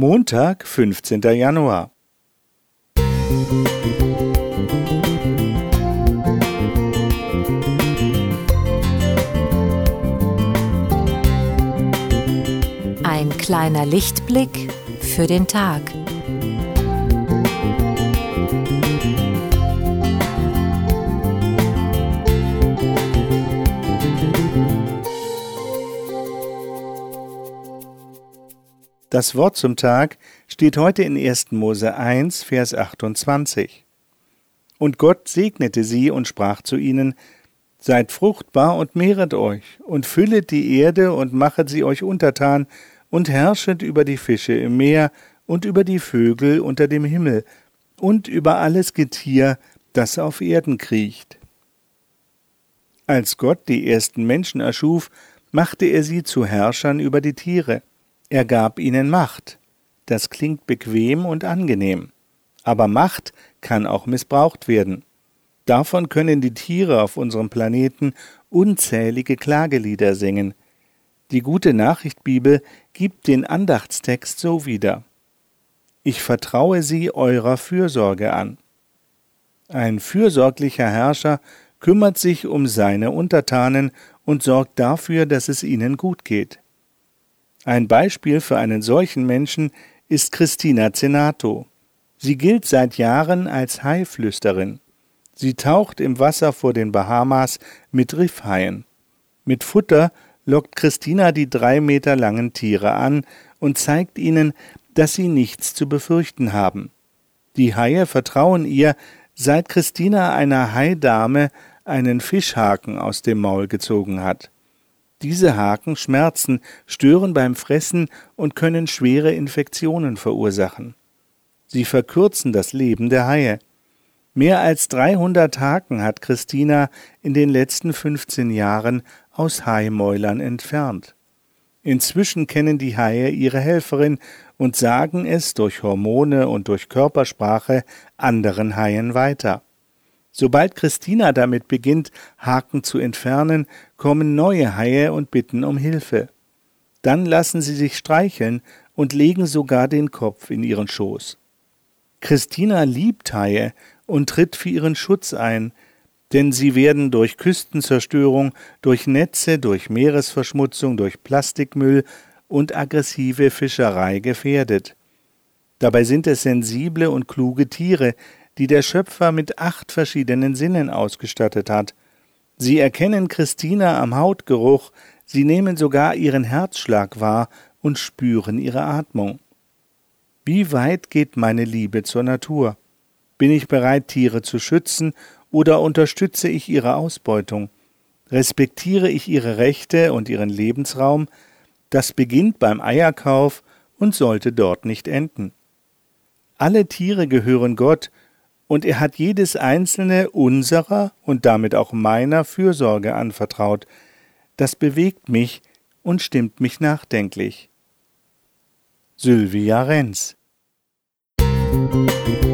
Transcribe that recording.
Montag, 15. Januar. Ein kleiner Lichtblick für den Tag. Das Wort zum Tag steht heute in 1. Mose 1, Vers 28. Und Gott segnete sie und sprach zu ihnen, Seid fruchtbar und mehret euch, und füllet die Erde und machet sie euch untertan, und herrschet über die Fische im Meer und über die Vögel unter dem Himmel und über alles Getier, das auf Erden kriecht. Als Gott die ersten Menschen erschuf, machte er sie zu Herrschern über die Tiere. Er gab ihnen Macht. Das klingt bequem und angenehm. Aber Macht kann auch missbraucht werden. Davon können die Tiere auf unserem Planeten unzählige Klagelieder singen. Die gute Nachricht Bibel gibt den Andachtstext so wieder. Ich vertraue sie eurer Fürsorge an. Ein fürsorglicher Herrscher kümmert sich um seine Untertanen und sorgt dafür, dass es ihnen gut geht. Ein Beispiel für einen solchen Menschen ist Christina Zenato. Sie gilt seit Jahren als Haiflüsterin. Sie taucht im Wasser vor den Bahamas mit Riffhaien. Mit Futter lockt Christina die drei Meter langen Tiere an und zeigt ihnen, dass sie nichts zu befürchten haben. Die Haie vertrauen ihr, seit Christina einer Haidame einen Fischhaken aus dem Maul gezogen hat. Diese Haken schmerzen, stören beim Fressen und können schwere Infektionen verursachen. Sie verkürzen das Leben der Haie. Mehr als 300 Haken hat Christina in den letzten 15 Jahren aus Haimäulern entfernt. Inzwischen kennen die Haie ihre Helferin und sagen es durch Hormone und durch Körpersprache anderen Haien weiter. Sobald Christina damit beginnt, Haken zu entfernen, kommen neue Haie und bitten um Hilfe. Dann lassen sie sich streicheln und legen sogar den Kopf in ihren Schoß. Christina liebt Haie und tritt für ihren Schutz ein, denn sie werden durch Küstenzerstörung, durch Netze, durch Meeresverschmutzung, durch Plastikmüll und aggressive Fischerei gefährdet. Dabei sind es sensible und kluge Tiere, die der Schöpfer mit acht verschiedenen Sinnen ausgestattet hat. Sie erkennen Christina am Hautgeruch, sie nehmen sogar ihren Herzschlag wahr und spüren ihre Atmung. Wie weit geht meine Liebe zur Natur? Bin ich bereit, Tiere zu schützen, oder unterstütze ich ihre Ausbeutung? Respektiere ich ihre Rechte und ihren Lebensraum? Das beginnt beim Eierkauf und sollte dort nicht enden. Alle Tiere gehören Gott, und er hat jedes einzelne unserer und damit auch meiner Fürsorge anvertraut. Das bewegt mich und stimmt mich nachdenklich. Sylvia Renz Musik